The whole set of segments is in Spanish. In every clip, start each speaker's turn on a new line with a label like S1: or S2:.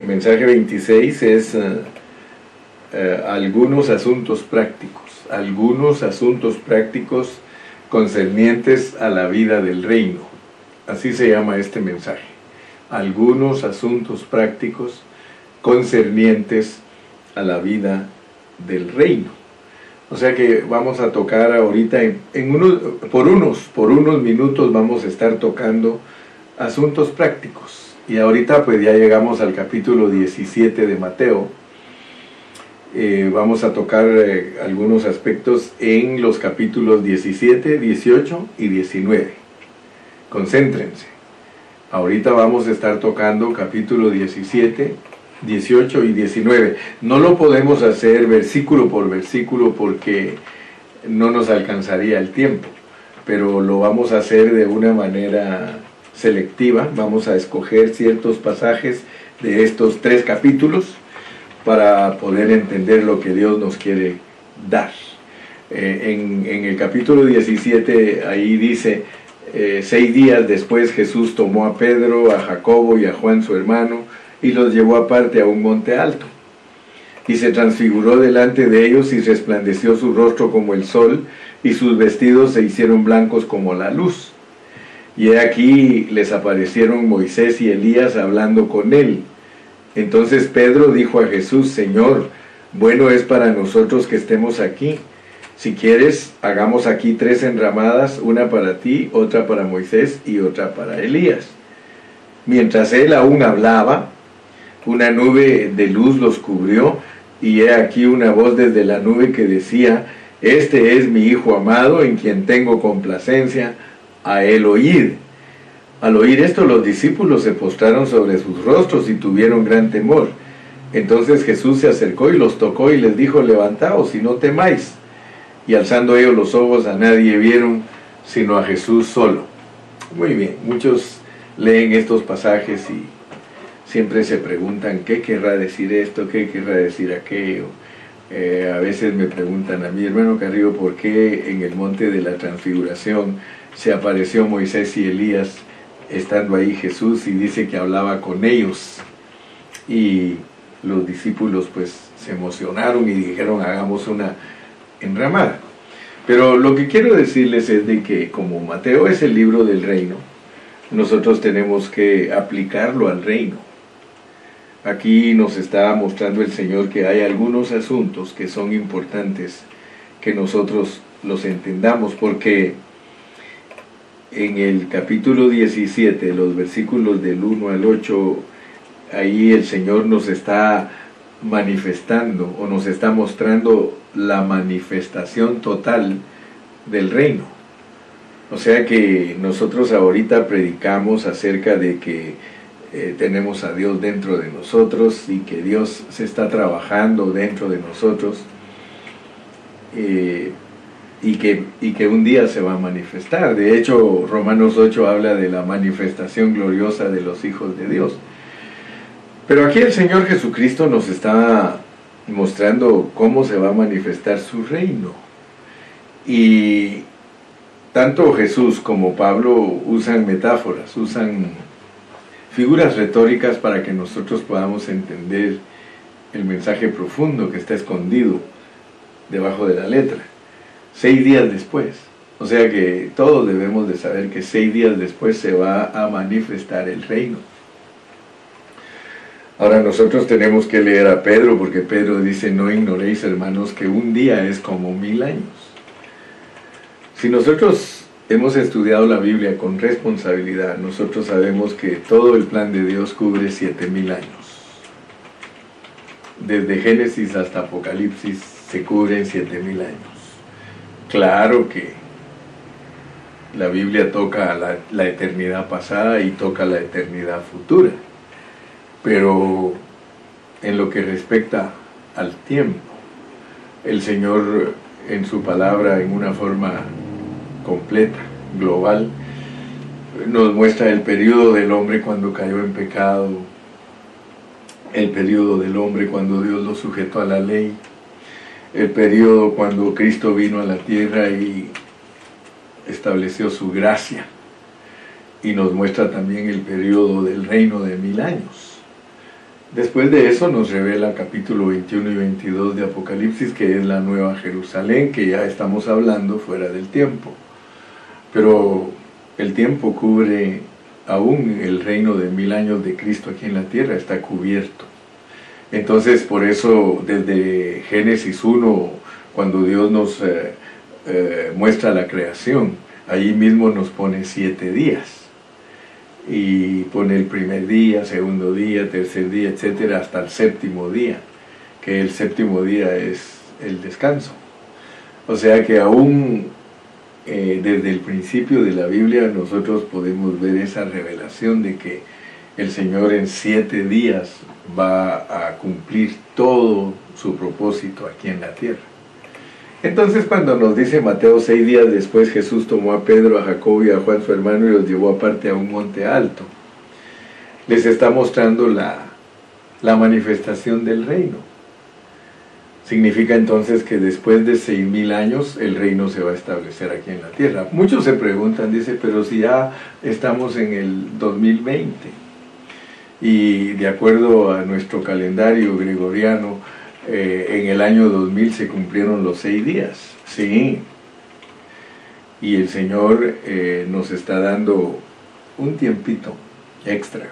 S1: Mensaje 26 es eh, eh, algunos asuntos prácticos, algunos asuntos prácticos concernientes a la vida del reino. Así se llama este mensaje. Algunos asuntos prácticos concernientes a la vida del reino. O sea que vamos a tocar ahorita, en, por, unos, por unos minutos vamos a estar tocando asuntos prácticos y ahorita pues ya llegamos al capítulo 17 de Mateo. Eh, vamos a tocar eh, algunos aspectos en los capítulos 17, 18 y 19. Concéntrense. Ahorita vamos a estar tocando capítulo 17, 18 y 19. No lo podemos hacer versículo por versículo porque no nos alcanzaría el tiempo, pero lo vamos a hacer de una manera selectiva, vamos a escoger ciertos pasajes de estos tres capítulos para poder entender lo que Dios nos quiere dar. Eh, en, el capítulo 17 ahí dice, eh, seis días después Jesús tomó a Pedro, a Jacobo y a Juan su hermano y los llevó aparte a un monte alto. Y se transfiguró delante de ellos y resplandeció su rostro como el sol y sus vestidos se hicieron blancos como la luz. Y aquí les aparecieron Moisés y Elías hablando con él. Entonces Pedro dijo a Jesús, Señor, bueno es para nosotros que estemos aquí. Si quieres, hagamos aquí tres enramadas, una para ti, otra para Moisés y otra para Elías. Mientras él aún hablaba, una nube de luz los cubrió y he aquí una voz desde la nube que decía, Este es mi Hijo amado en quien tengo complacencia a él oír. Al oír esto los discípulos se postraron sobre sus rostros y tuvieron gran temor. Entonces Jesús se acercó y los tocó y les dijo, levantaos y no temáis. Y alzando ellos los ojos a nadie vieron sino a Jesús solo. Muy bien, muchos leen estos pasajes y siempre se preguntan qué querrá decir esto, qué querrá decir aquello. Eh, a veces me preguntan a mi hermano Carrillo por qué en el monte de la transfiguración se apareció Moisés y Elías estando ahí Jesús y dice que hablaba con ellos. Y los discípulos pues se emocionaron y dijeron hagamos una enramada. Pero lo que quiero decirles es de que como Mateo es el libro del reino, nosotros tenemos que aplicarlo al reino. Aquí nos está mostrando el Señor que hay algunos asuntos que son importantes que nosotros los entendamos porque en el capítulo 17, los versículos del 1 al 8, ahí el Señor nos está manifestando o nos está mostrando la manifestación total del reino. O sea que nosotros ahorita predicamos acerca de que eh, tenemos a Dios dentro de nosotros y que Dios se está trabajando dentro de nosotros. Eh, y que, y que un día se va a manifestar. De hecho, Romanos 8 habla de la manifestación gloriosa de los hijos de Dios. Pero aquí el Señor Jesucristo nos está mostrando cómo se va a manifestar su reino. Y tanto Jesús como Pablo usan metáforas, usan figuras retóricas para que nosotros podamos entender el mensaje profundo que está escondido debajo de la letra seis días después. O sea que todos debemos de saber que seis días después se va a manifestar el reino. Ahora nosotros tenemos que leer a Pedro porque Pedro dice, no ignoréis hermanos que un día es como mil años. Si nosotros hemos estudiado la Biblia con responsabilidad, nosotros sabemos que todo el plan de Dios cubre siete mil años. Desde Génesis hasta Apocalipsis se cubren siete mil años. Claro que la Biblia toca la, eternidad pasada y toca la eternidad futura, pero en lo que respecta al tiempo, el Señor en su palabra en una forma completa, global, nos muestra el periodo del hombre cuando cayó en pecado, el periodo del hombre cuando Dios lo sujetó a la ley, el periodo cuando Cristo vino a la tierra y estableció su gracia y nos muestra también el periodo del reino de mil años. Después de eso nos revela capítulo 21 y 22 de Apocalipsis, que es la nueva Jerusalén, que ya estamos hablando fuera del tiempo. Pero el tiempo cubre aún el reino de mil años de Cristo aquí en la tierra, está cubierto. Entonces, por eso, desde Génesis 1, cuando Dios nos eh, eh, muestra la creación, allí mismo nos pone siete días y pone el primer día, segundo día, tercer día, etcétera, hasta el séptimo día, que el séptimo día es el descanso. O sea que aún eh, desde el principio de la Biblia nosotros podemos ver esa revelación de que el Señor en siete días va a cumplir todo su propósito aquí en la tierra. Entonces cuando nos dice Mateo seis días después Jesús tomó a Pedro, a Jacobo y a Juan su hermano y los llevó aparte a un monte alto, les está mostrando la, la manifestación del reino. Significa entonces que después de seis mil años el reino se va a establecer aquí en la tierra. Muchos se preguntan, dice, pero si ya estamos en el 2020 y de acuerdo a nuestro calendario gregoriano, eh, en el año 2000 se cumplieron los seis días, sí. Y el Señor eh, nos está dando un tiempito extra.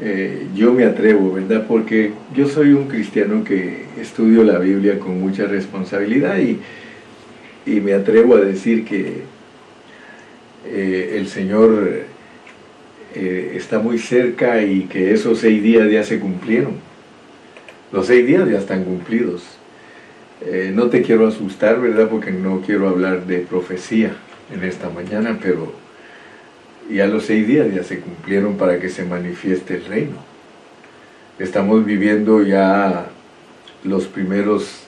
S1: Eh, yo me atrevo, ¿verdad? Porque yo soy un cristiano que estudio la Biblia con mucha responsabilidad y, y me atrevo a decir que el Señor está muy cerca y que esos seis días ya se cumplieron los seis días ya están cumplidos. Eh, no te quiero asustar, ¿verdad? Porque no quiero hablar de profecía en esta mañana, pero ya los seis días ya se cumplieron para que se manifieste el reino. Estamos viviendo ya los primeros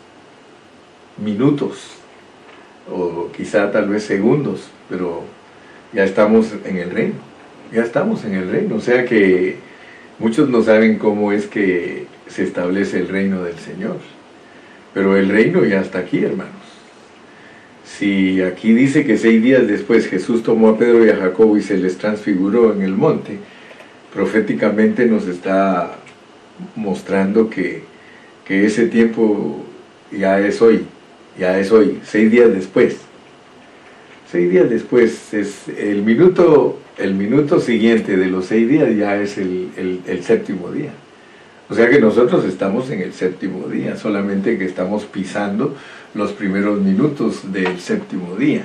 S1: minutos, o quizá tal vez segundos, pero ya estamos en el reino. Ya estamos en el reino. O sea que muchos no saben cómo es que se establece el reino del Señor. Pero el reino ya está aquí, hermanos. Si aquí dice que seis días después Jesús tomó a Pedro y a Jacobo y se les transfiguró en el monte, proféticamente nos está mostrando que, que ese tiempo ya es hoy, ya es hoy, seis días después. Seis días después es el minuto, el minuto siguiente de los seis días ya es el, séptimo día. O sea que nosotros estamos en el séptimo día, solamente que estamos pisando los primeros minutos del séptimo día.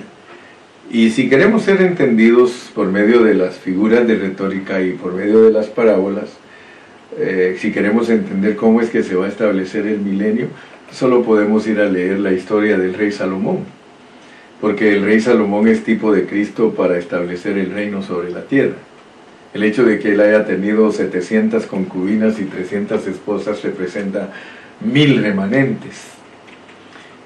S1: Y si queremos ser entendidos por medio de las figuras de retórica y por medio de las parábolas, eh, si queremos entender cómo es que se va a establecer el milenio, solo podemos ir a leer la historia del rey Salomón, porque el rey Salomón es tipo de Cristo para establecer el reino sobre la tierra. El hecho de que él haya tenido 700 concubinas y 300 esposas representa mil remanentes.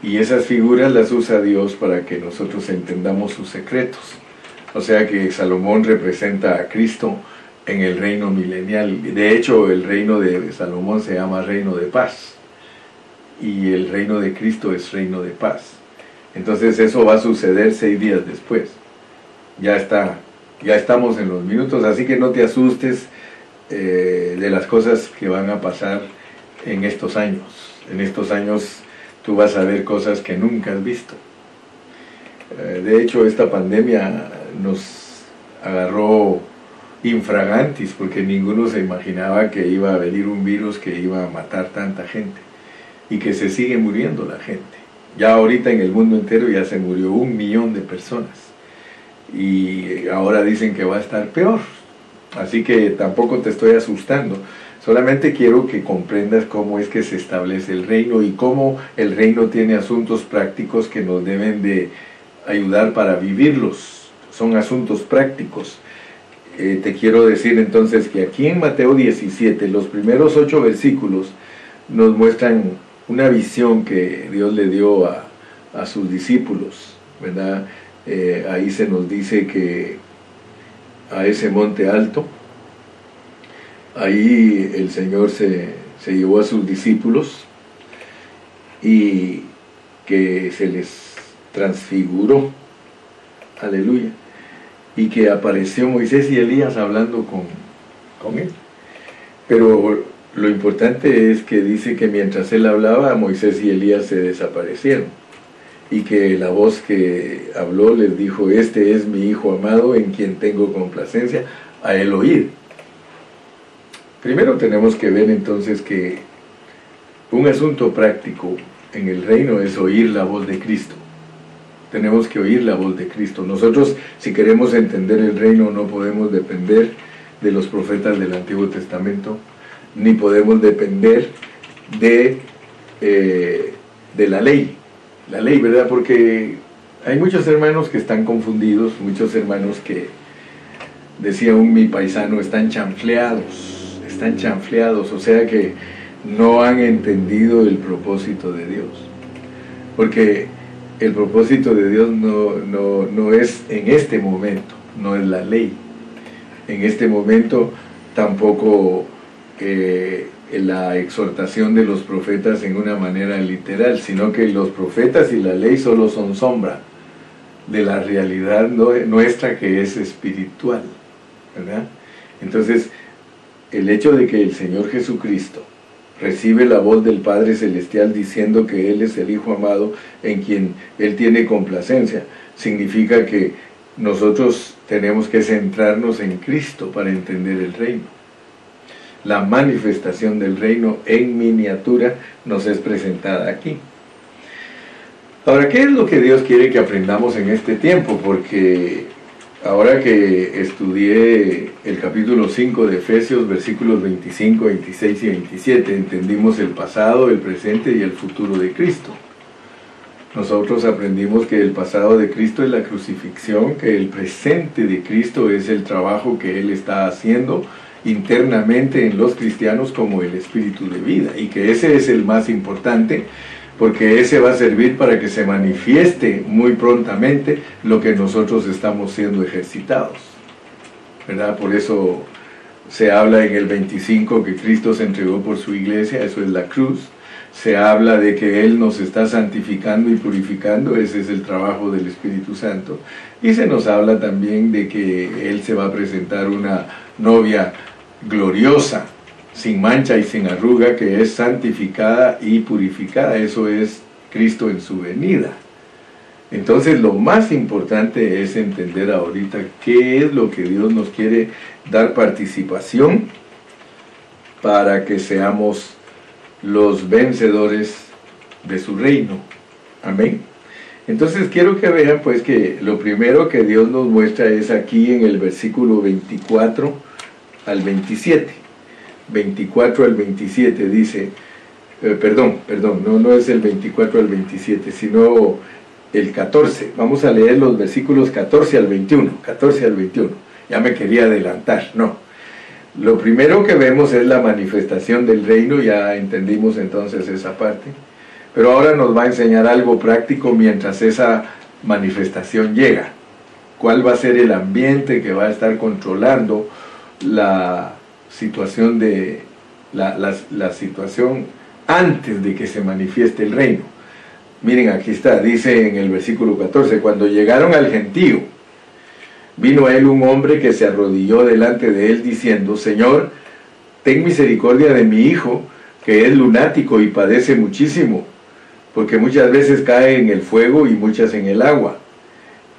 S1: Y esas figuras las usa Dios para que nosotros entendamos sus secretos. O sea que Salomón representa a Cristo en el reino milenial. De hecho, el reino de Salomón se llama reino de paz. Y el reino de Cristo es reino de paz. Entonces eso va a suceder seis días después. Ya está ya estamos en los minutos, así que no te asustes eh, de las cosas que van a pasar en estos años. En estos años tú vas a ver cosas que nunca has visto. Eh, de hecho, esta pandemia nos agarró infragantis porque ninguno se imaginaba que iba a venir un virus que iba a matar tanta gente y que se sigue muriendo la gente. Ya ahorita en el mundo entero ya se murió un millón de personas y ahora dicen que va a estar peor. Así que tampoco te estoy asustando. Solamente quiero que comprendas cómo es que se establece el reino y cómo el reino tiene asuntos prácticos que nos deben de ayudar para vivirlos. Son asuntos prácticos. Eh, te quiero decir entonces que aquí en Mateo 17, los primeros ocho versículos nos muestran una visión que Dios le dio a, a sus discípulos, ¿verdad? Eh, ahí se nos dice que a ese monte alto, ahí el Señor se, llevó a sus discípulos y que se les transfiguró, aleluya, y que apareció Moisés y Elías hablando con, con él. Pero lo importante es que dice que mientras él hablaba, Moisés y Elías se desaparecieron y que la voz que habló les dijo, este es mi hijo amado en quien tengo complacencia, a él oír. Primero tenemos que ver entonces que un asunto práctico en el reino es oír la voz de Cristo. Tenemos que oír la voz de Cristo. Nosotros, si queremos entender el reino, no podemos depender de los profetas del Antiguo Testamento, ni podemos depender de, eh, de la ley. La ley, ¿verdad? Porque hay muchos hermanos que están confundidos, muchos hermanos que, decía un mi paisano, están chanfleados, están chanfleados, o sea que no han entendido el propósito de Dios. Porque el propósito de Dios no, no, es en este momento, no es la ley. En este momento tampoco la exhortación de los profetas en una manera literal, sino que los profetas y la ley solo son sombra de la realidad nuestra que es espiritual. ¿verdad? Entonces, el hecho de que el Señor Jesucristo recibe la voz del Padre Celestial diciendo que Él es el Hijo amado en quien Él tiene complacencia. Significa que nosotros tenemos que centrarnos en Cristo para entender el reino. La manifestación del reino en miniatura nos es presentada aquí. Ahora, ¿qué es lo que Dios quiere que aprendamos en este tiempo? Porque Ahora que estudié el capítulo 5 de Efesios, versículos 25, 26 y 27, entendimos el pasado, el presente y el futuro de Cristo. Nosotros aprendimos que el pasado de Cristo es la crucifixión, que el presente de Cristo es el trabajo que Él está haciendo internamente en los cristianos como el espíritu de vida y que ese es el más importante porque ese va a servir para que se manifieste muy prontamente lo que nosotros estamos siendo ejercitados. ¿Verdad? Por eso se habla en el 25 que Cristo se entregó por su iglesia, eso es la cruz. Se habla de que Él nos está santificando y purificando, ese es el trabajo del Espíritu Santo. Y se nos habla también de que Él se va a presentar una novia gloriosa, sin mancha y sin arruga, que es santificada y purificada. Eso es Cristo en su venida. Entonces lo más importante es entender ahorita qué es lo que Dios nos quiere dar participación para que seamos los vencedores de su reino. Amén. Entonces quiero que vean pues que lo primero que Dios nos muestra es aquí en el versículo 24 al 27. 24 al 27 dice, eh, perdón, perdón, no, no es el 24 al 27, sino el 14. Vamos a leer los versículos 14 al 21, 14 al 21. Ya me quería adelantar, no. Lo primero que vemos es la manifestación del reino, ya entendimos entonces esa parte, pero ahora nos va a enseñar algo práctico mientras esa manifestación llega. ¿Cuál va a ser el ambiente que va a estar controlando la, situación de la, situación antes de que se manifieste el reino. Miren, aquí está, dice en el versículo 14, cuando llegaron al gentío, vino a él un hombre que se arrodilló delante de él diciendo, Señor, ten misericordia de mi hijo, que es lunático y padece muchísimo, porque muchas veces cae en el fuego y muchas en el agua.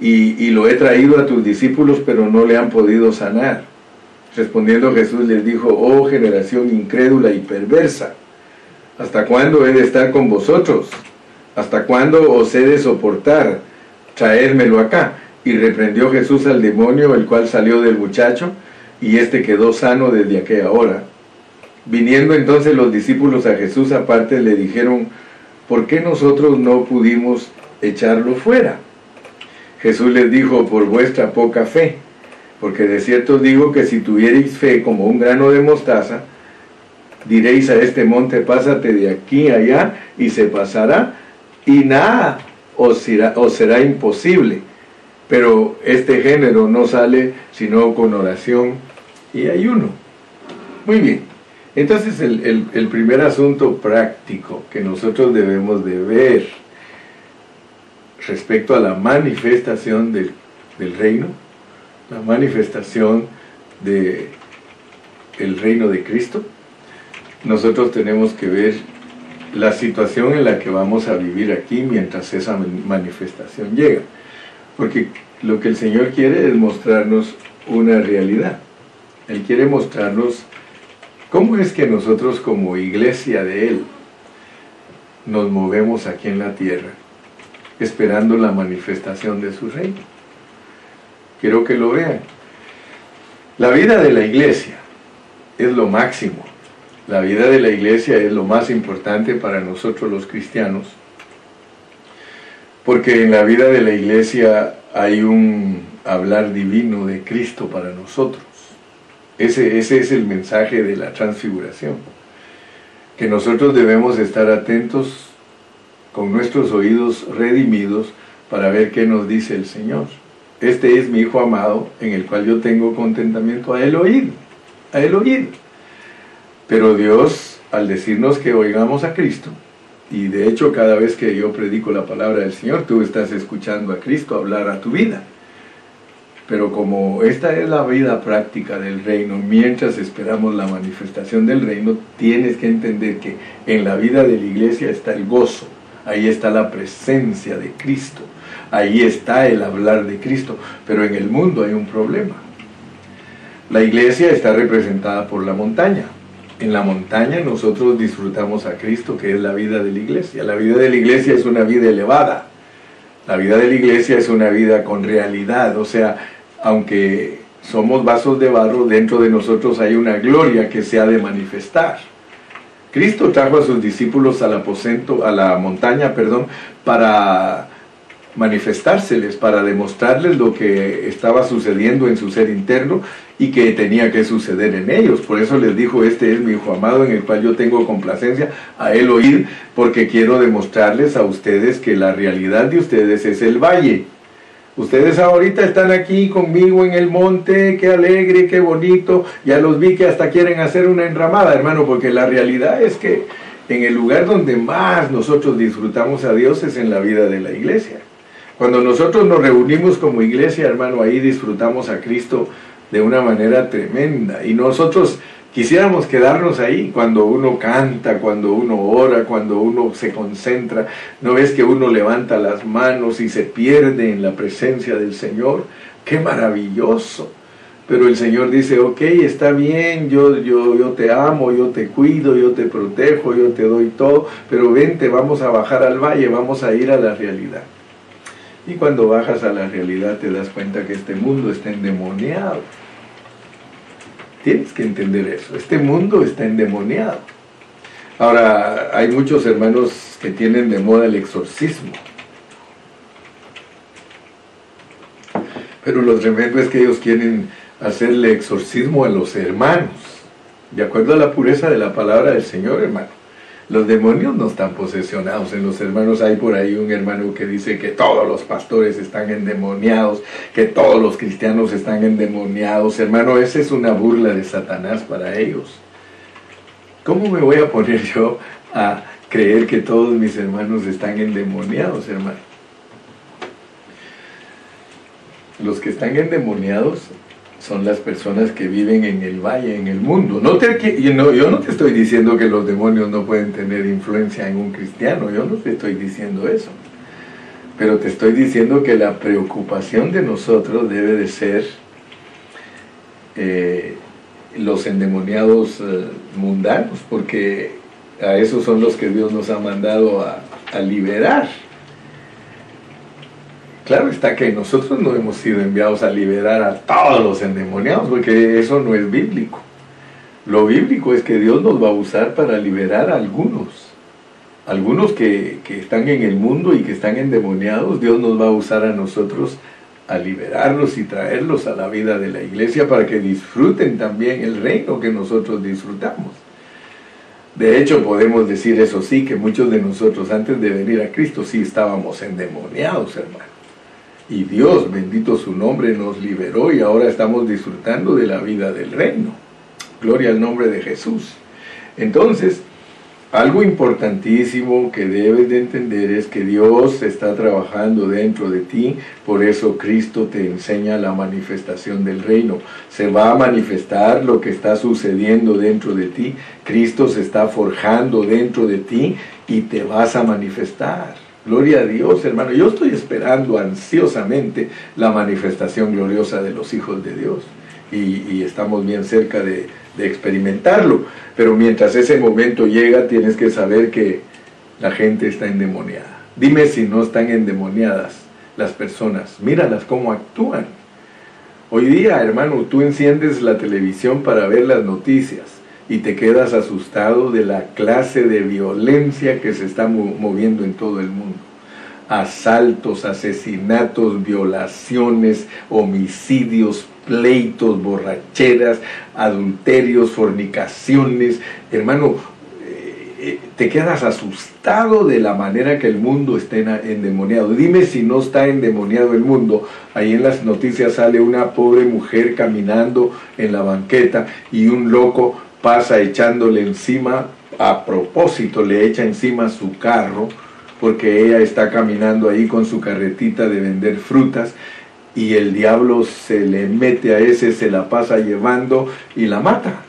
S1: Y, y lo he traído a tus discípulos, pero no le han podido sanar. Respondiendo Jesús les dijo, oh generación incrédula y perversa, ¿hasta cuándo he de estar con vosotros? ¿Hasta cuándo os he de soportar? Traérmelo acá. Y reprendió Jesús al demonio, el cual salió del muchacho, y éste quedó sano desde aquella hora. Viniendo entonces los discípulos a Jesús aparte, le dijeron, ¿por qué nosotros no pudimos echarlo fuera? Jesús les dijo, por vuestra poca fe porque de cierto os digo que si tuvierais fe como un grano de mostaza, diréis a este monte, pásate de aquí allá, y se pasará, y nada os será, os será imposible. Pero este género no sale sino con oración y ayuno. Muy bien. Entonces el, primer asunto práctico que nosotros debemos de ver respecto a la manifestación del reino la manifestación de el reino de Cristo, nosotros tenemos que ver la situación en la que vamos a vivir aquí mientras esa manifestación llega. Porque lo que el Señor quiere es mostrarnos una realidad. Él quiere mostrarnos cómo es que nosotros como iglesia de Él nos movemos aquí en la tierra, esperando la manifestación de su reino. Quiero que lo vean. La vida de la iglesia es lo máximo. La vida de la iglesia es lo más importante para nosotros los cristianos. Porque en la vida de la iglesia hay un hablar divino de Cristo para nosotros. Ese, ese es el mensaje de la transfiguración. Que nosotros debemos estar atentos con nuestros oídos redimidos para ver qué nos dice el Señor. Este es mi Hijo amado en el cual yo tengo contentamiento a él oír, a él oír. Pero Dios, al decirnos que oigamos a Cristo, y de hecho cada vez que yo predico la palabra del Señor, tú estás escuchando a Cristo hablar a tu vida. Pero como esta es la vida práctica del reino, mientras esperamos la manifestación del reino, tienes que entender que en la vida de la iglesia está el gozo, ahí está la presencia de Cristo, ahí está el hablar de Cristo, pero en el mundo hay un problema. La iglesia está representada por la montaña. En la montaña nosotros disfrutamos a Cristo, que es la vida de la iglesia. La vida de la iglesia es una vida elevada. La vida de la iglesia es una vida con realidad. O sea, aunque somos vasos de barro, dentro de nosotros hay una gloria que se ha de manifestar. Cristo trajo a sus discípulos al aposento, a la montaña, perdón, para manifestárseles, para demostrarles lo que estaba sucediendo en su ser interno y que tenía que suceder en ellos. Por eso les dijo, este es mi Hijo amado en el cual yo tengo complacencia, a él oír, porque quiero demostrarles a ustedes que la realidad de ustedes es el valle. Ustedes ahorita están aquí conmigo en el monte, qué alegre, qué bonito, ya los vi que hasta quieren hacer una enramada, hermano, porque la realidad es que en el lugar donde más nosotros disfrutamos a Dios es en la vida de la iglesia. Cuando nosotros nos reunimos como iglesia, hermano, ahí disfrutamos a Cristo de una manera tremenda. Y nosotros quisiéramos quedarnos ahí cuando uno canta, cuando uno ora, cuando uno se concentra. ¿No ves que uno levanta las manos y se pierde en la presencia del Señor? ¡Qué maravilloso! Pero el Señor dice, ok, está bien, yo, yo, yo te amo, yo te cuido, yo te protejo, yo te doy todo, pero vente, vamos a bajar al valle, vamos a ir a la realidad. Y cuando bajas a la realidad te das cuenta que este mundo está endemoniado. Tienes que entender eso. Este mundo está endemoniado. Ahora, hay muchos hermanos que tienen de moda el exorcismo. Pero lo tremendo es que ellos quieren hacerle exorcismo a los hermanos, de acuerdo a la pureza de la palabra del Señor, hermano. Los demonios no están posesionados. En los hermanos hay por ahí un hermano que dice que todos los pastores están endemoniados, que todos los cristianos están endemoniados. Hermano, esa es una burla de Satanás para ellos. ¿Cómo me voy a poner yo a creer que todos mis hermanos están endemoniados, hermano? Los que están endemoniados son las personas que viven en el valle, en el mundo. No te, yo, no, yo no te estoy diciendo que los demonios no pueden tener influencia en un cristiano, yo no te estoy diciendo eso. Pero te estoy diciendo que la preocupación de nosotros debe de ser eh, los endemoniados eh, mundanos, porque a esos son los que Dios nos ha mandado a, a liberar. Claro está que nosotros no hemos sido enviados a liberar a todos los endemoniados, porque eso no es bíblico. Lo bíblico es que Dios nos va a usar para liberar a algunos. Algunos que, que están en el mundo y que están endemoniados, Dios nos va a usar a nosotros a liberarlos y traerlos a la vida de la iglesia para que disfruten también el reino que nosotros disfrutamos. De hecho, podemos decir eso sí, que muchos de nosotros antes de venir a Cristo sí estábamos endemoniados, hermano. Y Dios, bendito su nombre, nos liberó y ahora estamos disfrutando de la vida del reino. Gloria al nombre de Jesús. Entonces, algo importantísimo que debes de entender es que Dios está trabajando dentro de ti, por eso Cristo te enseña la manifestación del reino. Se va a manifestar lo que está sucediendo dentro de ti, Cristo se está forjando dentro de ti y te vas a manifestar. Gloria a Dios, hermano. Yo estoy esperando ansiosamente la manifestación gloriosa de los hijos de Dios y, estamos bien cerca de, de experimentarlo. Pero mientras ese momento llega, tienes que saber que la gente está endemoniada. Dime si no están endemoniadas las personas. Míralas cómo actúan. Hoy día, hermano, tú enciendes la televisión para ver las noticias y te quedas asustado de la clase de violencia que se está moviendo en todo el mundo. Asaltos, asesinatos, violaciones, homicidios, pleitos, borracheras, adulterios, fornicaciones. Hermano, eh, eh, te quedas asustado de la manera que el mundo está endemoniado. Dime si no está endemoniado el mundo. Ahí en las noticias sale una pobre mujer caminando en la banqueta y un loco pasa echándole encima, a propósito le echa encima su carro, porque ella está caminando ahí con su carretita de vender frutas y el diablo se le mete a ese, se la pasa llevando y la mata.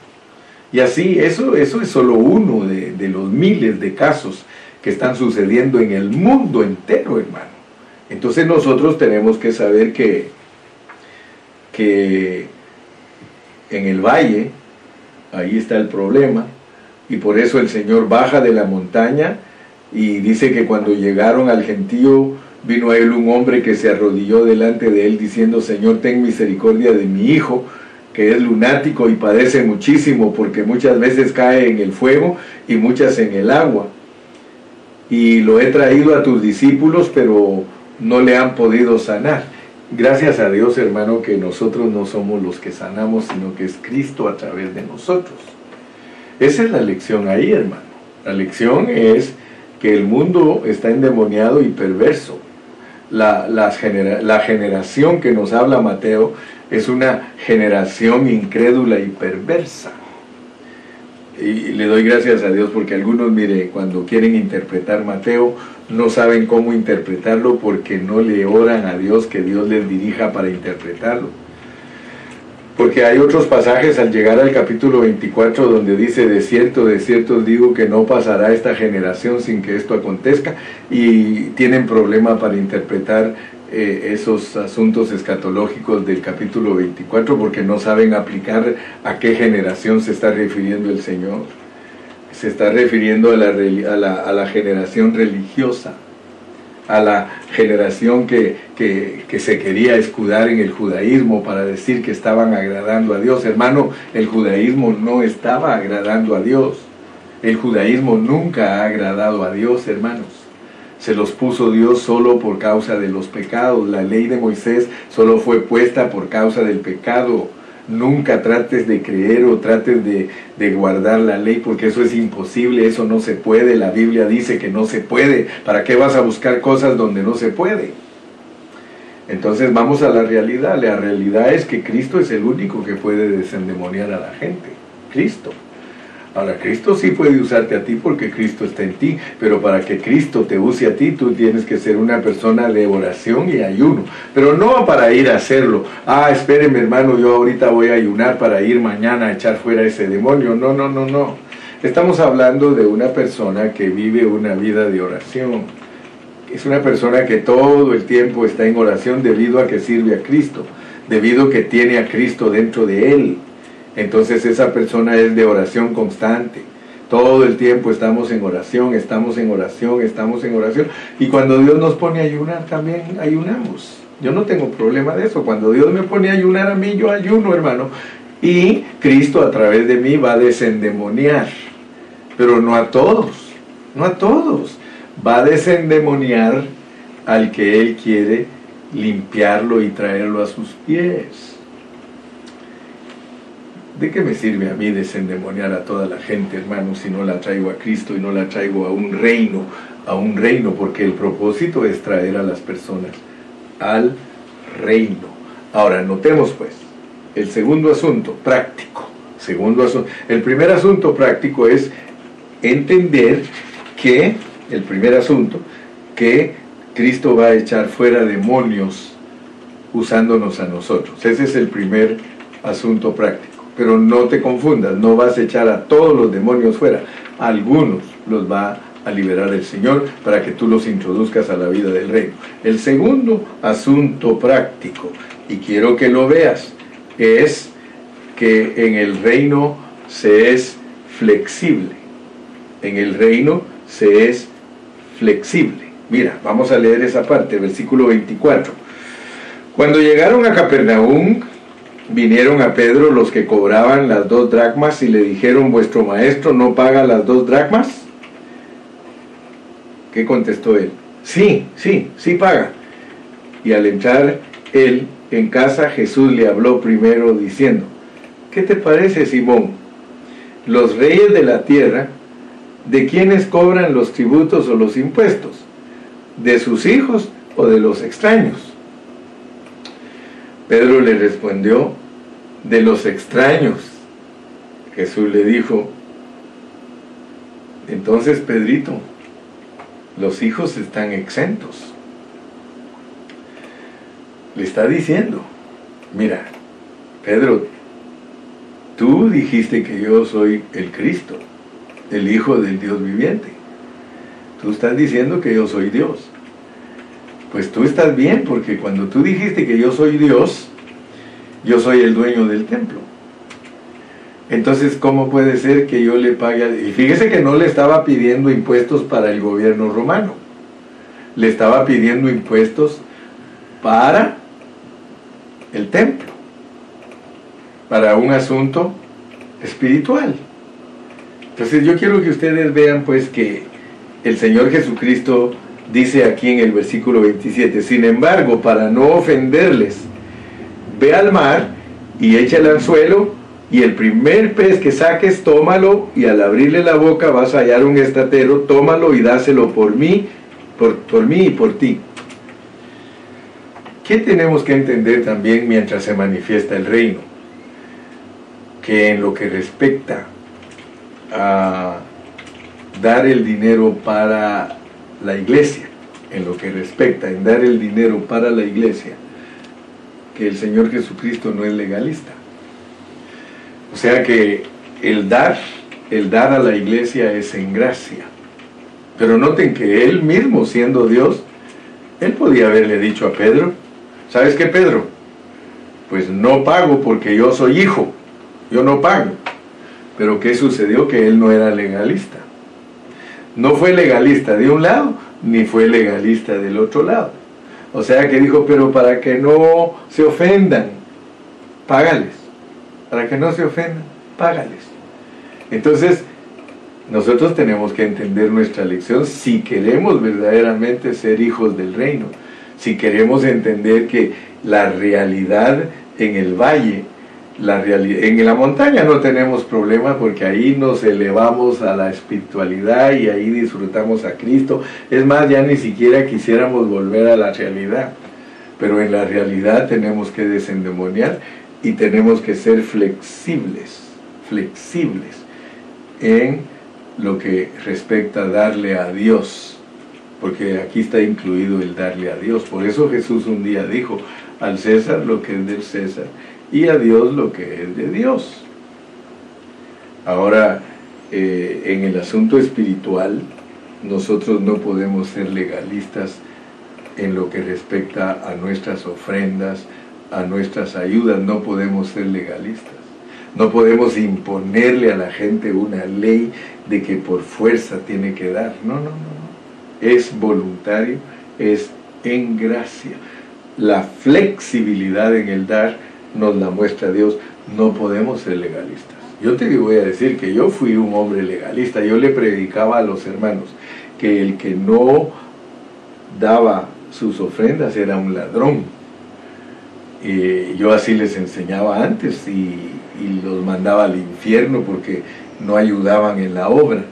S1: Y así, eso, eso es solo uno de, de los miles de casos que están sucediendo en el mundo entero, hermano. Entonces nosotros tenemos que saber que, que en el valle, ahí está el problema, y por eso el Señor baja de la montaña y dice que cuando llegaron al gentío, vino a él un hombre que se arrodilló delante de él diciendo, Señor, ten misericordia de mi hijo, que es lunático y padece muchísimo porque muchas veces cae en el fuego y muchas en el agua. Y lo he traído a tus discípulos, pero no le han podido sanar. Gracias a Dios, hermano, que nosotros no somos los que sanamos, sino que es Cristo a través de nosotros. Esa es la lección ahí, hermano. La lección es que el mundo está endemoniado y perverso la, la, generación que nos habla Mateo es una generación incrédula y perversa. Y le doy gracias a Dios porque algunos, mire, cuando quieren interpretar Mateo, no saben cómo interpretarlo porque no le oran a Dios que Dios les dirija para interpretarlo. Porque hay otros pasajes al llegar al capítulo 24 donde dice, de cierto, de cierto digo que no pasará esta generación sin que esto acontezca y tienen problema para interpretar eh, esos asuntos escatológicos del capítulo 24 porque no saben aplicar a qué generación se está refiriendo el Señor. Se está refiriendo a la, a la, a la generación religiosa a la generación que, que, se quería escudar en el judaísmo para decir que estaban agradando a Dios. Hermano, el judaísmo no estaba agradando a Dios. El judaísmo nunca ha agradado a Dios, hermanos. Se los puso Dios solo por causa de los pecados. La ley de Moisés solo fue puesta por causa del pecado Nunca trates de creer o trates de, guardar la ley porque eso es imposible, eso no se puede. La Biblia dice que no se puede. ¿Para qué vas a buscar cosas donde no se puede? Entonces vamos a la realidad. La realidad es que Cristo es el único que puede desendemoniar a la gente. Cristo. Ahora, Cristo sí puede usarte a ti porque Cristo está en ti, pero para que Cristo te use a ti, tú tienes que ser una persona de oración y ayuno, pero no para ir a hacerlo. Ah, espéreme hermano, yo ahorita voy a ayunar para ir mañana a echar fuera ese demonio. No, no, no, no. Estamos hablando de una persona que vive una vida de oración. Es una persona que todo el tiempo está en oración debido a que sirve a Cristo, debido a que tiene a Cristo dentro de él entonces esa persona es de oración constante. Todo el tiempo estamos en oración, estamos en oración, estamos en oración. Y cuando Dios nos pone a ayunar, también ayunamos. Yo no tengo problema de eso. Cuando Dios me pone a ayunar a mí, yo ayuno, hermano. Y Cristo a través de mí va a desendemoniar. Pero no a todos, no a todos. Va a desendemoniar al que Él quiere limpiarlo y traerlo a sus pies. ¿De qué me sirve a mí desendemoniar a toda la gente, hermano, si no la traigo a Cristo y no la traigo a un reino, a un reino, porque el propósito es traer a las personas al reino. Ahora, notemos pues, el segundo asunto, práctico. Segundo asunto. El primer asunto práctico es entender que, el primer asunto, que Cristo va a echar fuera demonios usándonos a nosotros. Ese es el primer asunto práctico. Pero no te confundas, no vas a echar a todos los demonios fuera. Algunos los va a liberar el Señor para que tú los introduzcas a la vida del reino. El segundo asunto práctico, y quiero que lo veas, es que en el reino se es flexible. En el reino se es flexible. Mira, vamos a leer esa parte, versículo 24. Cuando llegaron a Capernaum, vinieron a Pedro los que cobraban las dos dracmas y le dijeron, vuestro maestro no paga las dos dracmas. ¿Qué contestó él? Sí, sí, sí paga. Y al entrar él en casa, Jesús le habló primero diciendo, ¿qué te parece, Simón? Los reyes de la tierra, ¿de quiénes cobran los tributos o los impuestos? ¿De sus hijos o de los extraños? Pedro le respondió, de los extraños. Jesús le dijo, entonces Pedrito, los hijos están exentos. Le está diciendo, mira, Pedro, tú dijiste que yo soy el Cristo, el Hijo del Dios viviente. Tú estás diciendo que yo soy Dios. Pues tú estás bien porque cuando tú dijiste que yo soy Dios, yo soy el dueño del templo. Entonces, ¿cómo puede ser que yo le pague? Y fíjese que no le estaba pidiendo impuestos para el gobierno romano, le estaba pidiendo impuestos para el templo, para un asunto espiritual. Entonces yo quiero que ustedes vean pues que el Señor Jesucristo dice aquí en el versículo 27, sin embargo, para no ofenderles, ve al mar y echa el anzuelo y el primer pez que saques, tómalo y al abrirle la boca vas a hallar un estatero, tómalo y dáselo por mí, por, por mí y por ti. ¿Qué tenemos que entender también mientras se manifiesta el reino? Que en lo que respecta a dar el dinero para la iglesia, en lo que respecta en dar el dinero para la iglesia, el Señor Jesucristo no es legalista. O sea que el dar, el dar a la iglesia es en gracia. Pero noten que él mismo, siendo Dios, él podía haberle dicho a Pedro, ¿sabes qué Pedro? Pues no pago porque yo soy hijo, yo no pago. Pero ¿qué sucedió? Que él no era legalista. No fue legalista de un lado, ni fue legalista del otro lado. O sea que dijo, pero para que no se ofendan, págales. Para que no se ofendan, págales. Entonces, nosotros tenemos que entender nuestra lección si queremos verdaderamente ser hijos del reino, si queremos entender que la realidad en el valle, la en la montaña no tenemos problema porque ahí nos elevamos a la espiritualidad y ahí disfrutamos a Cristo. Es más, ya ni siquiera quisiéramos volver a la realidad, pero en la realidad tenemos que desendemoniar y tenemos que ser flexibles, flexibles en lo que respecta a darle a Dios, porque aquí está incluido el darle a Dios. Por eso Jesús un día dijo, al César lo que es del César y a Dios lo que es de Dios. Ahora, eh, en el asunto espiritual, nosotros no podemos ser legalistas en lo que respecta a nuestras ofrendas, a nuestras ayudas, no podemos ser legalistas. No podemos imponerle a la gente una ley de que por fuerza tiene que dar. No, no, no, no. Es voluntario, es en gracia. La flexibilidad en el dar nos la muestra Dios. No podemos ser legalistas. Yo te voy a decir que yo fui un hombre legalista. Yo le predicaba a los hermanos que el que no daba sus ofrendas era un ladrón yo así les enseñaba antes y, los mandaba al infierno porque no ayudaban en la obra.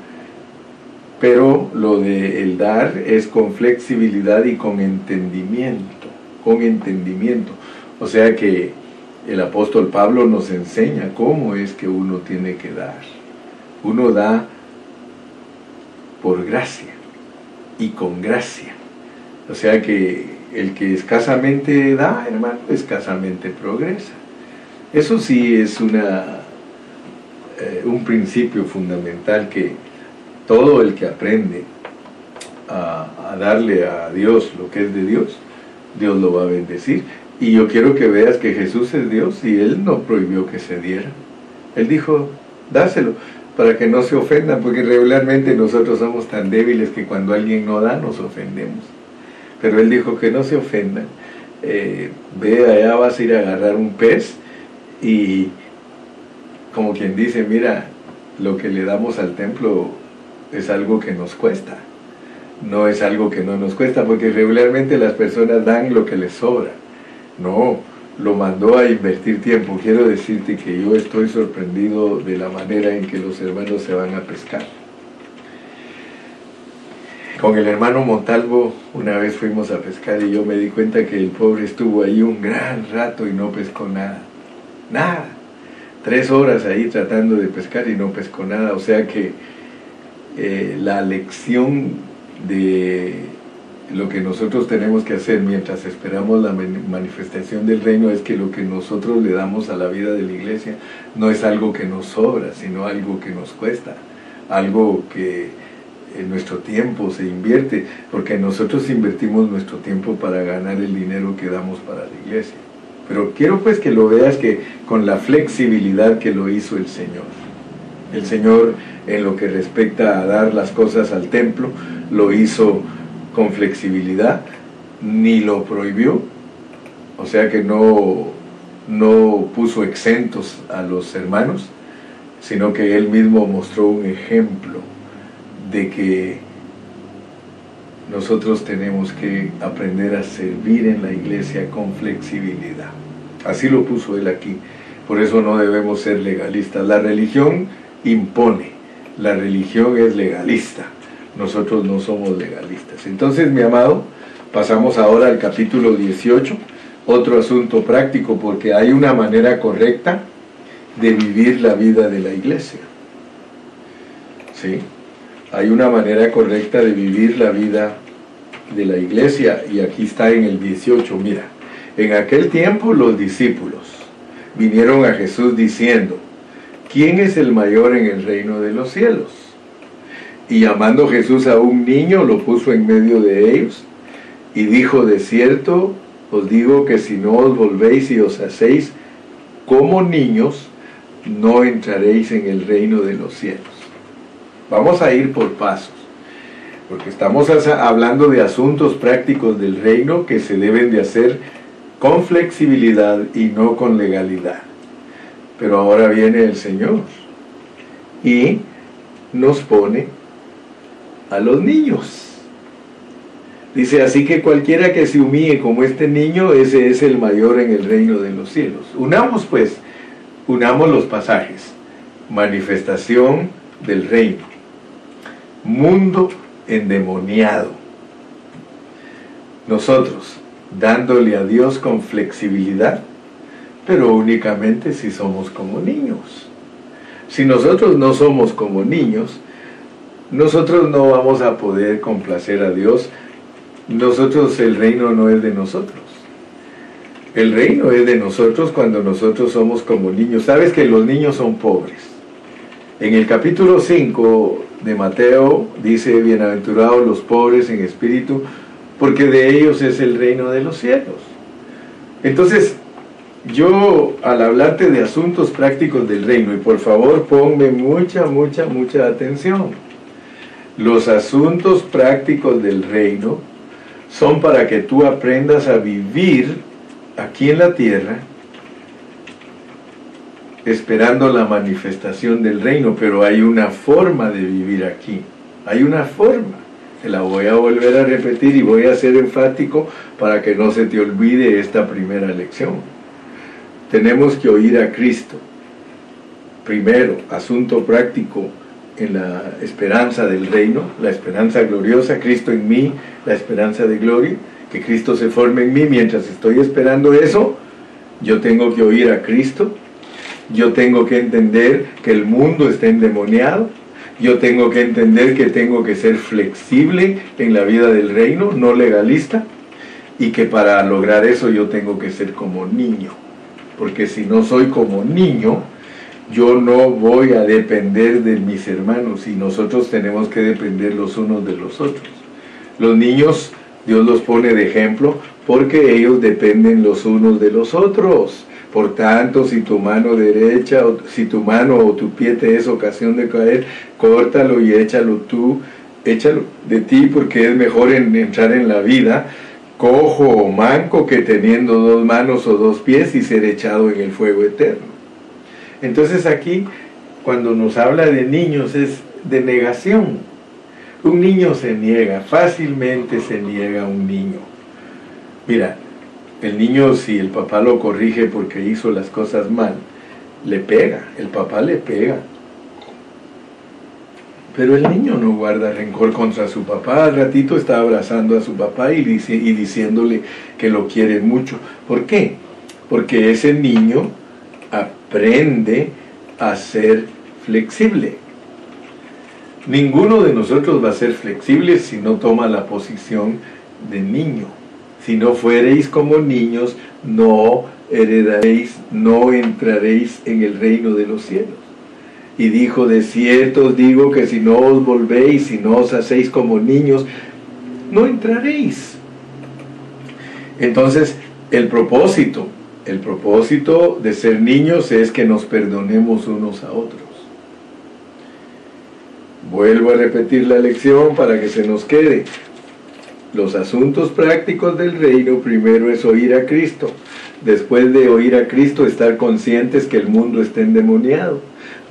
S1: Pero lo de el dar es con flexibilidad y con entendimiento, con entendimiento. O sea que el apóstol Pablo nos enseña cómo es que uno tiene que dar. Uno da por gracia y con gracia. O sea que el que escasamente da, hermano, escasamente progresa. Eso sí es una, eh, un principio fundamental que todo el que aprende a, a darle a Dios lo que es de Dios, Dios lo va a bendecir. Y yo quiero que veas que Jesús es Dios y Él no prohibió que se diera. Él dijo, dáselo para que no se ofendan, porque regularmente nosotros somos tan débiles que cuando alguien no da nos ofendemos. Pero Él dijo que no se ofendan. Eh, ve allá, vas a ir a agarrar un pez y como quien dice, mira, lo que le damos al templo es algo que nos cuesta. No es algo que no nos cuesta, porque regularmente las personas dan lo que les sobra. No, lo mandó a invertir tiempo. Quiero decirte que yo estoy sorprendido de la manera en que los hermanos se van a pescar. Con el hermano Montalvo una vez fuimos a pescar y yo me di cuenta que el pobre estuvo ahí un gran rato y no pescó nada. Nada. Tres horas ahí tratando de pescar y no pescó nada. O sea que eh, la lección de lo que nosotros tenemos que hacer mientras esperamos la manifestación del reino es que lo que nosotros le damos a la vida de la iglesia no es algo que nos sobra, sino algo que nos cuesta, algo que en nuestro tiempo se invierte, porque nosotros invertimos nuestro tiempo para ganar el dinero que damos para la iglesia. Pero quiero pues que lo veas que con la flexibilidad que lo hizo el Señor. El Señor en lo que respecta a dar las cosas al templo, lo hizo con flexibilidad, ni lo prohibió, o sea que no, no puso exentos a los hermanos, sino que él mismo mostró un ejemplo de que nosotros tenemos que aprender a servir en la iglesia con flexibilidad. Así lo puso él aquí. Por eso no debemos ser legalistas. La religión impone, la religión es legalista nosotros no somos legalistas. Entonces, mi amado, pasamos ahora al capítulo 18, otro asunto práctico, porque hay una manera correcta de vivir la vida de la iglesia. ¿Sí? Hay una manera correcta de vivir la vida de la iglesia, y aquí está en el 18, mira, en aquel tiempo los discípulos vinieron a Jesús diciendo, ¿quién es el mayor en el reino de los cielos? Y llamando Jesús a un niño, lo puso en medio de ellos y dijo, de cierto os digo que si no os volvéis y os hacéis como niños, no entraréis en el reino de los cielos. Vamos a ir por pasos, porque estamos hablando de asuntos prácticos del reino que se deben de hacer con flexibilidad y no con legalidad. Pero ahora viene el Señor y nos pone a los niños. Dice, así que cualquiera que se humille como este niño, ese es el mayor en el reino de los cielos. Unamos pues, unamos los pasajes. Manifestación del reino. Mundo endemoniado. Nosotros, dándole a Dios con flexibilidad, pero únicamente si somos como niños. Si nosotros no somos como niños, nosotros no vamos a poder complacer a Dios. Nosotros, el reino no es de nosotros. El reino es de nosotros cuando nosotros somos como niños. Sabes que los niños son pobres. En el capítulo 5 de Mateo dice, bienaventurados los pobres en espíritu, porque de ellos es el reino de los cielos. Entonces, yo al hablarte de asuntos prácticos del reino, y por favor ponme mucha, mucha, mucha atención los asuntos prácticos del reino son para que tú aprendas a vivir aquí en la tierra esperando la manifestación del reino, pero hay una forma de vivir aquí, hay una forma. Te la voy a volver a repetir y voy a ser enfático para que no se te olvide esta primera lección. Tenemos que oír a Cristo. Primero, asunto práctico, en la esperanza del reino, la esperanza gloriosa, Cristo en mí, la esperanza de gloria, que Cristo se forme en mí. Mientras estoy esperando eso, yo tengo que oír a Cristo, yo tengo que entender que el mundo está endemoniado, yo tengo que entender que tengo que ser flexible en la vida del reino, no legalista, y que para lograr eso yo tengo que ser como niño, porque si no soy como niño, yo no voy a depender de mis hermanos y nosotros tenemos que depender los unos de los otros. Los niños, Dios los pone de ejemplo porque ellos dependen los unos de los otros. Por tanto, si tu mano derecha, o si tu mano o tu pie te es ocasión de caer, córtalo y échalo tú, échalo de ti, porque es mejor entrar en la vida cojo o manco que teniendo dos manos o dos pies y ser echado en el fuego eterno. Entonces aquí, cuando nos habla de niños, es de negación. Un niño se niega, fácilmente se niega un niño. Mira, el niño si el papá lo corrige porque hizo las cosas mal, le pega, el papá le pega. Pero el niño no guarda rencor contra su papá. Al ratito está abrazando a su papá y, y diciéndole que lo quiere mucho. ¿Por qué? Porque ese niño aprende a ser flexible. Ninguno de nosotros va a ser flexible si no toma la posición de niño. Si no fuereis como niños, no heredaréis, no entraréis en el reino de los cielos. Y dijo, de cierto os digo que si no os volvéis, si no os hacéis como niños, no entraréis. Entonces, el propósito, el propósito de ser niños es que nos perdonemos unos a otros. Vuelvo a repetir la lección para que se nos quede. Los asuntos prácticos del reino primero es oír a Cristo. Después de oír a Cristo, estar conscientes que el mundo está endemoniado.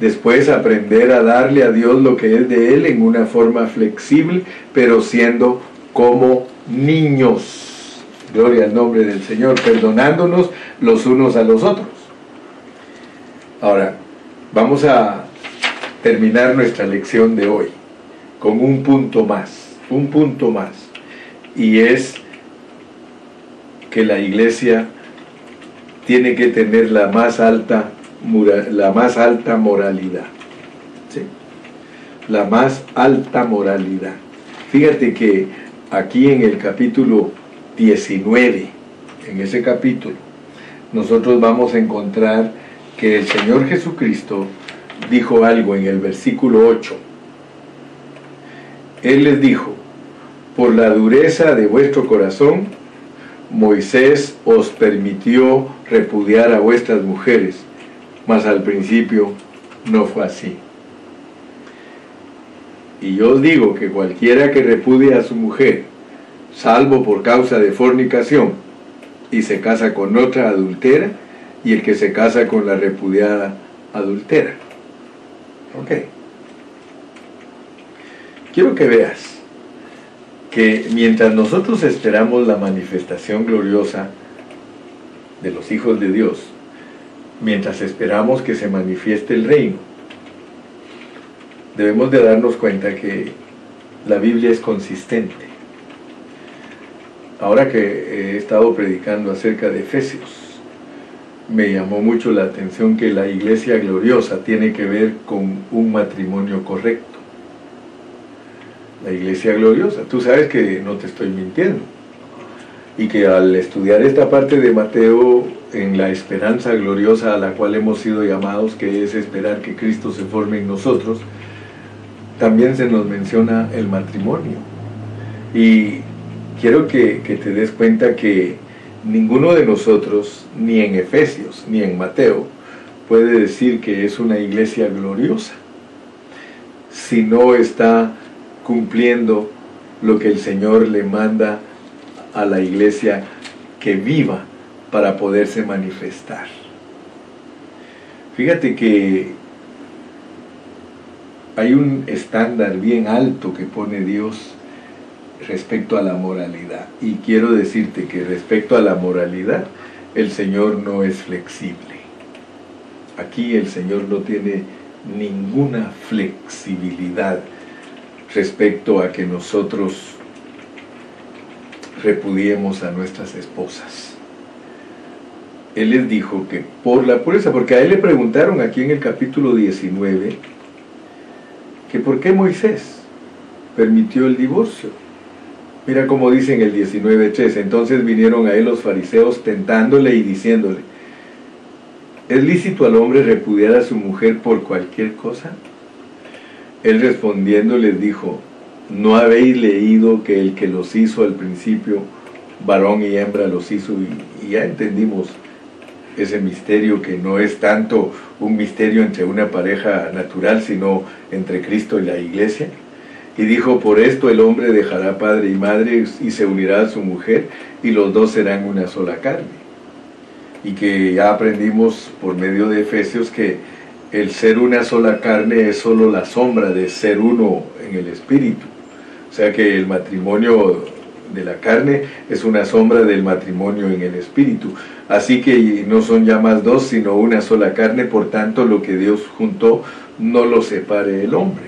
S1: Después aprender a darle a Dios lo que es de Él en una forma flexible, pero siendo como niños. Gloria al nombre del Señor, perdonándonos los unos a los otros. Ahora, vamos a terminar nuestra lección de hoy con un punto más, un punto más y es que la iglesia tiene que tener la más alta, la más alta moralidad. La más alta moralidad. Fíjate que aquí en el capítulo 19, en ese capítulo, nosotros vamos a encontrar que el Señor Jesucristo dijo algo en el versículo 8. Él les dijo, por la dureza de vuestro corazón, Moisés os permitió repudiar a vuestras mujeres, mas al principio no fue así. Y yo os digo que cualquiera que repudie a su mujer, salvo por causa de fornicación, y se casa con otra adultera, y el que se casa con la repudiada adultera. Ok. Quiero que veas que mientras nosotros esperamos la manifestación gloriosa de los hijos de Dios, mientras esperamos que se manifieste el reino, debemos de darnos cuenta que la Biblia es consistente. Ahora que he estado predicando acerca de Efesios, me llamó mucho la atención que la iglesia gloriosa tiene que ver con un matrimonio correcto la iglesia gloriosa. Tú sabes que no te estoy mintiendo. Y que al estudiar esta parte de Mateo en la esperanza gloriosa a la cual hemos sido llamados, que es esperar que Cristo se forme en nosotros, también se nos menciona el matrimonio. Y quiero que, te des cuenta que ninguno de nosotros, ni en Efesios, ni en Mateo, puede decir que es una iglesia gloriosa si no está cumpliendo lo que el Señor le manda a la iglesia que viva para poderse manifestar. Fíjate que hay un estándar bien alto que pone Dios respecto a la moralidad. Y quiero decirte que respecto a la moralidad, el Señor no es flexible. Aquí el Señor no tiene ninguna flexibilidad respecto a que nosotros repudiemos a nuestras esposas. Él les dijo que por la pureza, porque a él le preguntaron aquí en el capítulo 19, que por qué Moisés permitió el divorcio. Mira cómo dice en el 19.3, entonces vinieron a él los fariseos tentándole y diciéndole, ¿es lícito al hombre repudiar a su mujer por cualquier cosa? Él respondiendo les dijo, ¿no habéis leído que el que los hizo al principio, varón y hembra los hizo? Y, y ya entendimos ese misterio que no es tanto un misterio entre una pareja natural, sino entre Cristo y la iglesia. Y dijo, por esto el hombre dejará padre y madre y se unirá a su mujer y los dos serán una sola carne. Y que ya aprendimos por medio de Efesios que el ser una sola carne es solo la sombra de ser uno en el espíritu. O sea que el matrimonio de la carne es una sombra del matrimonio en el espíritu. Así que no son ya más dos, sino una sola carne, por tanto lo que Dios juntó no lo separe el hombre.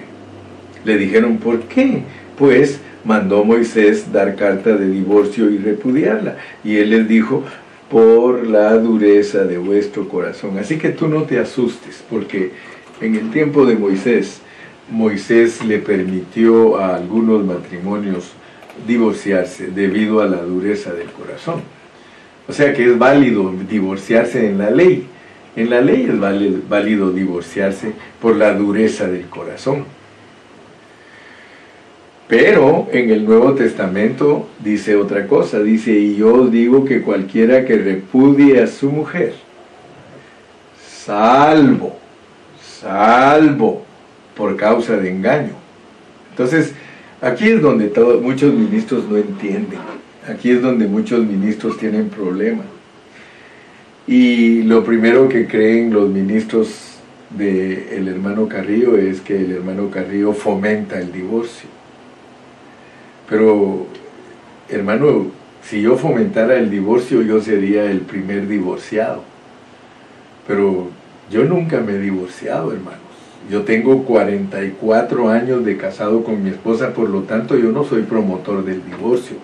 S1: Le dijeron, ¿por qué? Pues mandó Moisés dar carta de divorcio y repudiarla. Y él les dijo, por la dureza de vuestro corazón. Así que tú no te asustes, porque en el tiempo de Moisés, Moisés le permitió a algunos matrimonios divorciarse debido a la dureza del corazón. O sea que es válido divorciarse en la ley. En la ley es válido, divorciarse por la dureza del corazón. Pero en el Nuevo Testamento dice otra cosa, dice, y yo digo que cualquiera que repudie a su mujer, salvo, salvo por causa de engaño. Entonces, aquí es donde muchos ministros no entienden. Aquí es donde muchos ministros tienen problemas. Y lo primero que creen los ministros del hermano Carrillo es que el hermano Carrillo fomenta el divorcio. Pero, hermano, si yo fomentara el divorcio, yo sería el primer divorciado. Pero yo nunca me he divorciado, hermanos. Yo tengo 44 años de casado con mi esposa, por lo tanto yo no soy promotor del divorcio.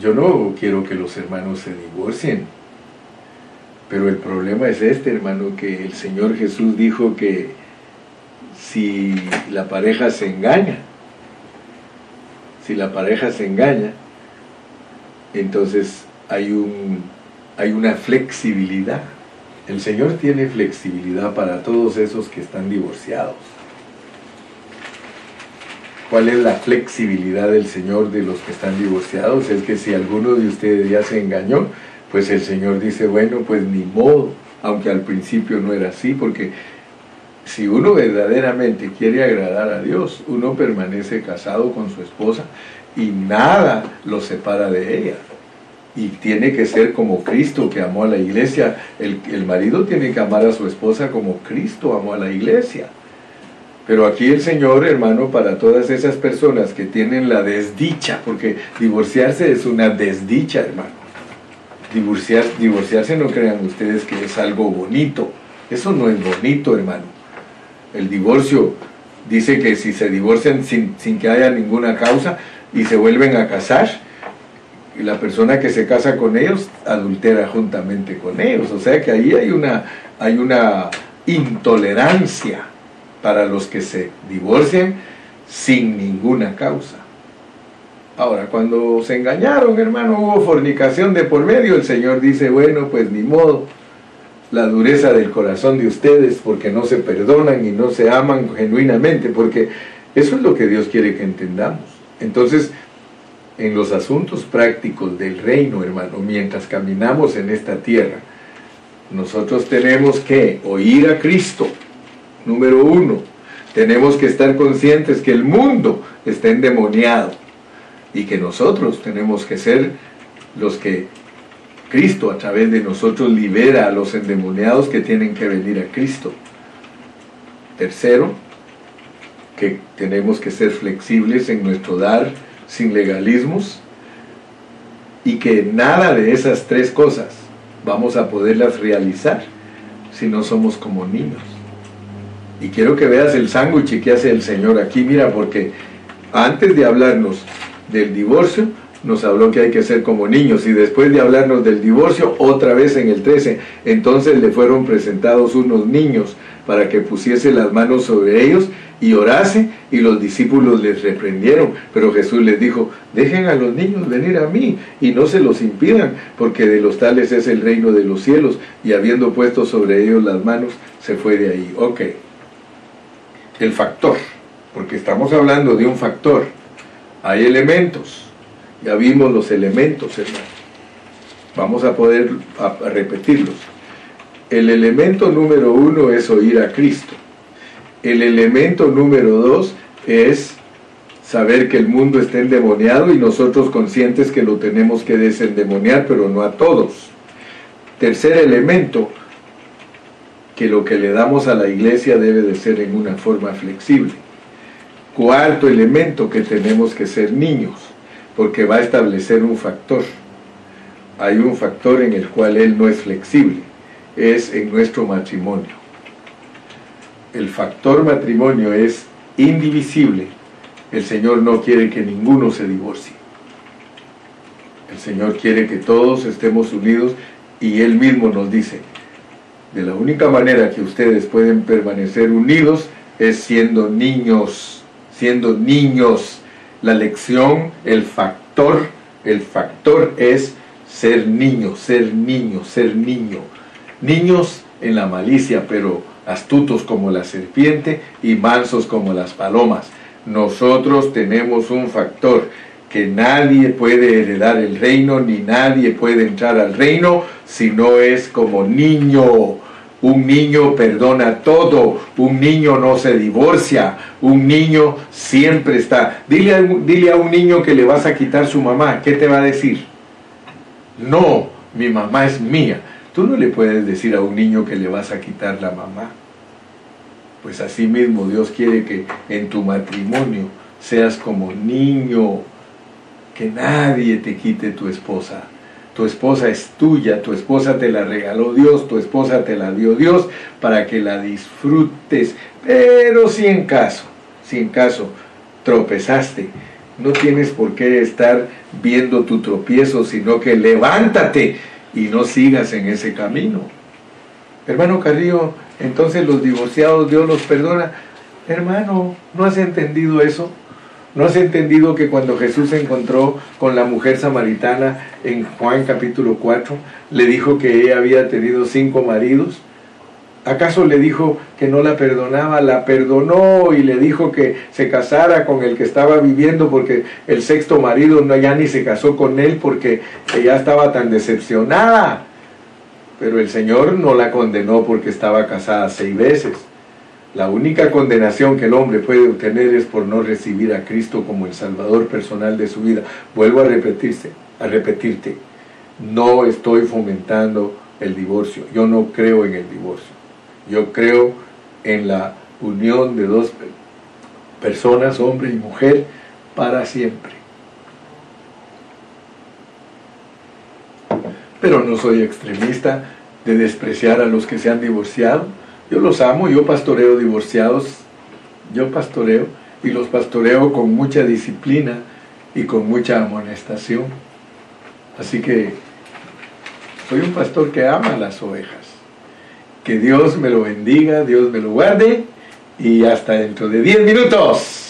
S1: Yo no quiero que los hermanos se divorcien. Pero el problema es este, hermano, que el Señor Jesús dijo que si la pareja se engaña, si la pareja se engaña, entonces hay, un, hay una flexibilidad. El Señor tiene flexibilidad para todos esos que están divorciados. ¿Cuál es la flexibilidad del Señor de los que están divorciados? Es que si alguno de ustedes ya se engañó, pues el Señor dice, bueno, pues ni modo, aunque al principio no era así, porque si uno verdaderamente quiere agradar a Dios, uno permanece casado con su esposa y nada lo separa de ella. Y tiene que ser como Cristo que amó a la iglesia. El, el marido tiene que amar a su esposa como Cristo amó a la iglesia. Pero aquí el Señor, hermano, para todas esas personas que tienen la desdicha, porque divorciarse es una desdicha, hermano. Divorciar, divorciarse no crean ustedes que es algo bonito. Eso no es bonito, hermano. El divorcio dice que si se divorcian sin, sin que haya ninguna causa y se vuelven a casar, la persona que se casa con ellos adultera juntamente con ellos. O sea que ahí hay una, hay una intolerancia para los que se divorcian sin ninguna causa. Ahora, cuando se engañaron, hermano, hubo fornicación de por medio, el Señor dice, bueno, pues ni modo, la dureza del corazón de ustedes porque no se perdonan y no se aman genuinamente, porque eso es lo que Dios quiere que entendamos. Entonces, en los asuntos prácticos del reino, hermano, mientras caminamos en esta tierra, nosotros tenemos que oír a Cristo, Número uno, tenemos que estar conscientes que el mundo está endemoniado y que nosotros tenemos que ser los que Cristo a través de nosotros libera a los endemoniados que tienen que venir a Cristo. Tercero, que tenemos que ser flexibles en nuestro dar sin legalismos y que nada de esas tres cosas vamos a poderlas realizar si no somos como niños. Y quiero que veas el sándwich que hace el Señor aquí, mira, porque antes de hablarnos del divorcio, nos habló que hay que ser como niños y después de hablarnos del divorcio, otra vez en el 13, entonces le fueron presentados unos niños para que pusiese las manos sobre ellos y orase, y los discípulos les reprendieron, pero Jesús les dijo, dejen a los niños venir a mí y no se los impidan, porque de los tales es el reino de los cielos, y habiendo puesto sobre ellos las manos, se fue de ahí. Ok, el factor, porque estamos hablando de un factor, hay elementos, ya vimos los elementos, hermano. Vamos a poder repetirlos. El elemento número uno es oír a Cristo. El elemento número dos es saber que el mundo está endemoniado y nosotros conscientes que lo tenemos que desendemoniar, pero no a todos. Tercer elemento, que lo que le damos a la iglesia debe de ser en una forma flexible. Cuarto elemento, que tenemos que ser niños, porque va a establecer un factor. Hay un factor en el cual él no es flexible, es en nuestro matrimonio el factor matrimonio es indivisible, el Señor no quiere que ninguno se divorcie. El Señor quiere que todos estemos unidos y Él mismo nos dice, de la única manera que ustedes pueden permanecer unidos es siendo niños, siendo niños. La lección, el factor, el factor es ser niño, ser niño, ser niño. Niños en la malicia, pero astutos como la serpiente y mansos como las palomas. Nosotros tenemos un factor que nadie puede heredar el reino ni nadie puede entrar al reino si no es como niño. Un niño perdona todo, un niño no se divorcia, un niño siempre está. Dile a, un niño que le vas a quitar su mamá, ¿qué te va a decir? No, mi mamá es mía. Tú no le puedes decir a un niño que le vas a quitar la mamá. Pues así mismo Dios quiere que en tu matrimonio seas como niño, que nadie te quite tu esposa. Tu esposa es tuya, tu esposa te la regaló Dios, tu esposa te la dio Dios para que la disfrutes. Pero si en caso, si en caso tropezaste, no tienes por qué estar viendo tu tropiezo, sino que levántate y no sigas en ese camino. Hermano Carrillo, entonces los divorciados Dios los perdona. Hermano, ¿no has entendido eso? ¿No has entendido que cuando Jesús se encontró con la mujer samaritana en Juan capítulo 4, le dijo que ella había tenido cinco maridos? ¿Acaso le dijo que no la perdonaba? La perdonó y le dijo que se casara con el que estaba viviendo porque el sexto marido no, ya ni se casó con él porque ella estaba tan decepcionada. Pero el Señor no la condenó porque estaba casada seis veces. La única condenación que el hombre puede obtener es por no recibir a Cristo como el Salvador personal de su vida. Vuelvo a repetirse, a repetirte, no estoy fomentando el divorcio. Yo no creo en el divorcio. Yo creo en la unión de dos personas, hombre y mujer, para siempre. Pero no soy extremista de despreciar a los que se han divorciado. Yo los amo, yo pastoreo divorciados, yo pastoreo y los pastoreo con mucha disciplina y con mucha amonestación. Así que soy un pastor que ama las ovejas. Que Dios me lo bendiga, Dios me lo guarde y hasta dentro de 10 minutos.